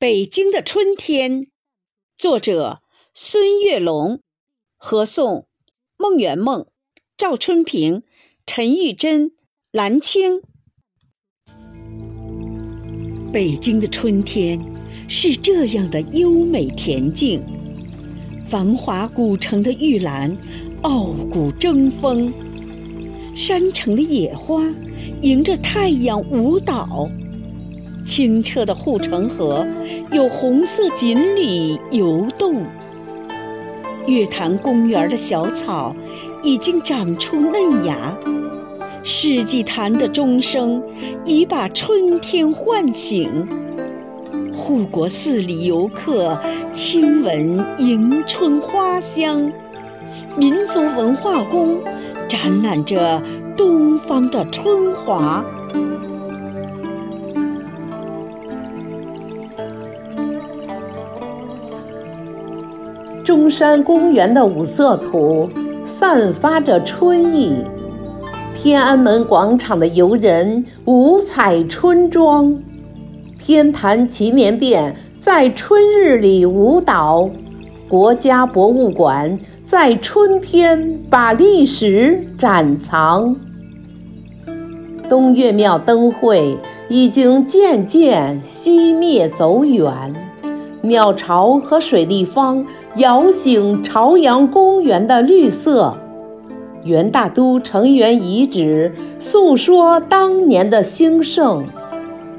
北京的春天，作者孙月龙，合诵孟圆梦、赵春平、陈玉珍、兰青。北京的春天是这样的优美恬静，繁华古城的玉兰傲骨争锋，山城的野花迎着太阳舞蹈。清澈的护城河有红色锦鲤游动，月坛公园的小草已经长出嫩芽，世纪坛的钟声已把春天唤醒。护国寺里游客亲闻迎春花香，民族文化宫展览着东方的春华。中山公园的五色土散发着春意，天安门广场的游人五彩春装，天坛祈年殿在春日里舞蹈，国家博物馆在春天把历史展藏。东岳庙灯会已经渐渐熄灭走远。鸟巢和水立方摇醒朝阳公园的绿色，元大都城垣遗址诉说当年的兴盛，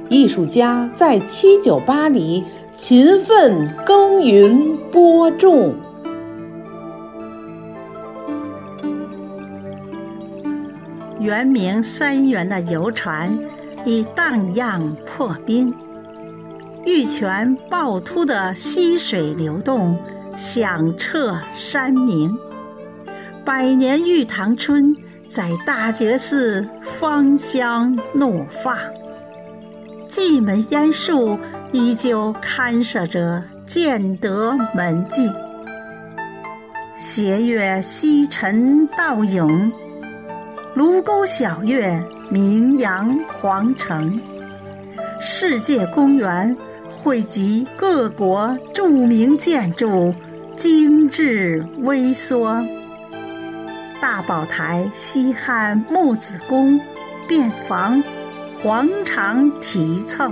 艺术家在七九八里勤奋耕耘播种。圆明三元的游船已荡漾破冰。玉泉趵突的溪水流动，响彻山明。百年玉堂春在大觉寺芳香怒放。蓟门烟树依旧看守着建德门迹。斜月西沉倒影，卢沟晓月名扬皇城。世界公园。汇集各国著名建筑，精致微缩。大宝台西汉木子宫，便房黄长题凑。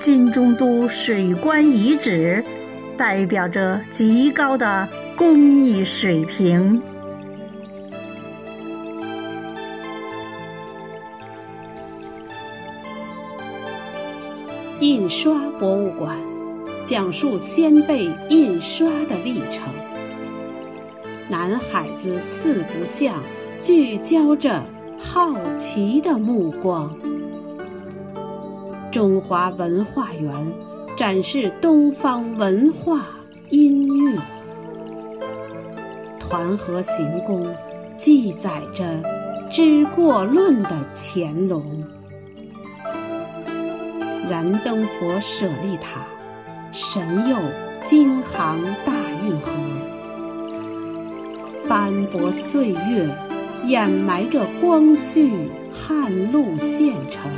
金中都水关遗址，代表着极高的工艺水平。印刷博物馆讲述先辈印刷的历程。南海子四不像，聚焦着好奇的目光。中华文化园展示东方文化音乐。团河行宫记载着知过论的乾隆。燃灯佛舍利塔，神佑京杭大运河。斑驳岁月掩埋着光绪汉路县城。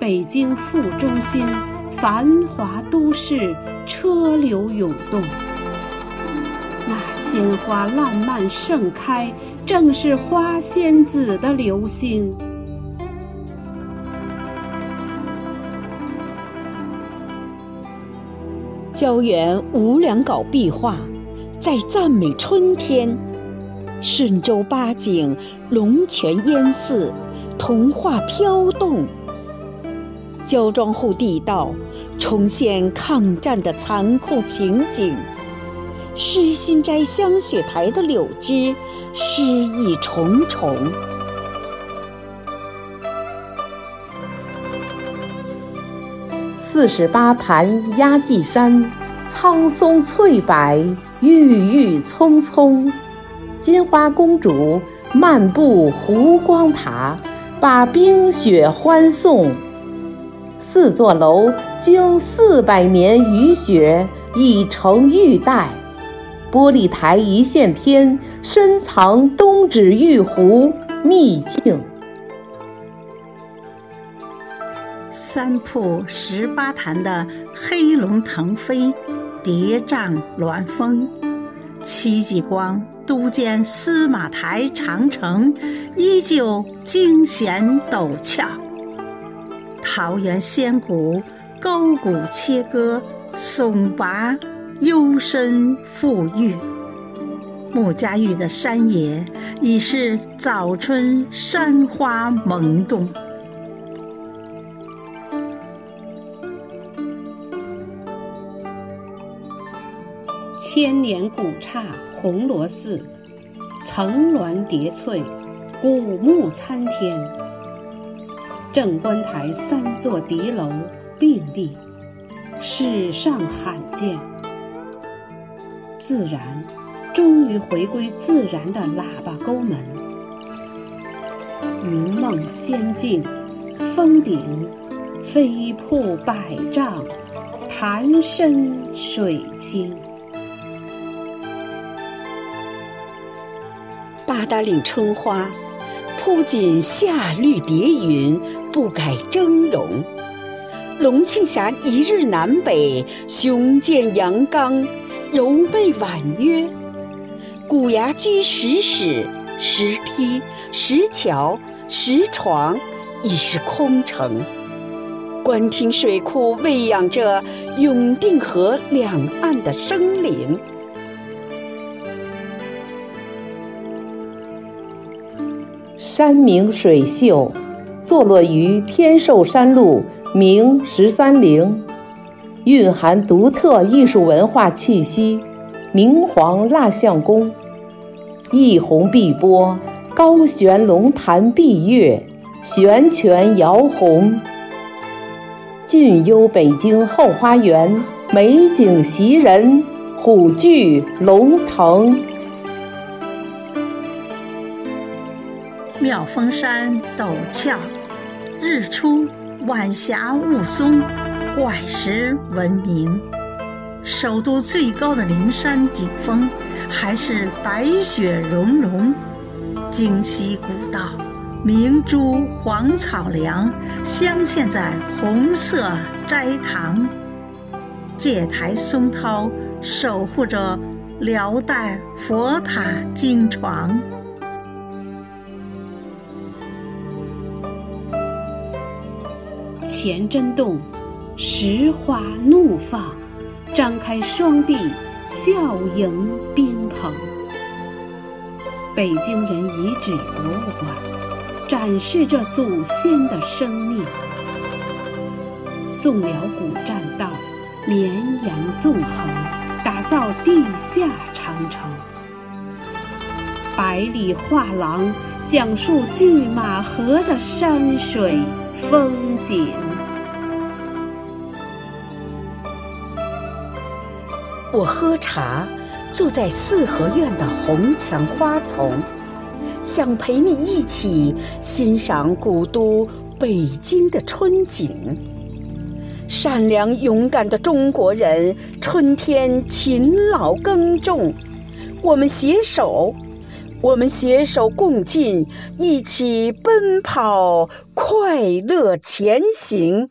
北京副中心，繁华都市，车流涌动。那鲜花烂漫盛开，正是花仙子的流星。胶原无良稿壁画，在赞美春天；顺州八景，龙泉烟寺，童话飘动；焦庄户地道，重现抗战的残酷情景；诗心斋香雪台的柳枝，诗意重重。四十八盘压髻山，苍松翠柏，郁郁葱葱。金花公主漫步湖光塔，把冰雪欢送。四座楼经四百年雨雪，已成玉带。玻璃台一线天，深藏东指玉湖秘境。三瀑十八潭的黑龙腾飞，叠嶂峦峰；戚继光督建司马台长城，依旧惊险陡峭；桃源仙谷沟谷切割，耸拔幽深富郁。穆家峪的山野已是早春山花萌动。千年古刹红螺寺，层峦叠翠，古木参天。正观台三座敌楼并立，史上罕见。自然，终于回归自然的喇叭沟门。云梦仙境，峰顶飞瀑百丈，潭深水清。八达岭春花，铺锦夏绿叠云，不改峥嵘；龙庆峡一日南北，雄健阳刚，柔媚婉约。古崖居石室，石梯、石桥、石床，已是空城。官厅水库喂养着永定河两岸的生灵。山明水秀，坐落于天寿山路明十三陵，蕴含独特艺术文化气息。明皇蜡像宫，一泓碧波，高悬龙潭碧月，悬泉摇红。俊幽北京后花园，美景袭人，虎踞龙腾。妙峰山陡峭，日出晚霞雾凇，怪石闻名。首都最高的灵山顶峰，还是白雪融融。京西古道，明珠黄草梁镶嵌在红色斋堂。戒台松涛守护着辽代佛塔金床。前真洞，石花怒放，张开双臂，笑迎宾朋。北京人遗址博物馆展示着祖先的生命。宋辽古栈道绵延纵横，打造地下长城。百里画廊讲述拒马河的山水。风景。我喝茶，坐在四合院的红墙花丛，想陪你一起欣赏古都北京的春景。善良勇敢的中国人，春天勤劳耕种，我们携手。我们携手共进，一起奔跑，快乐前行。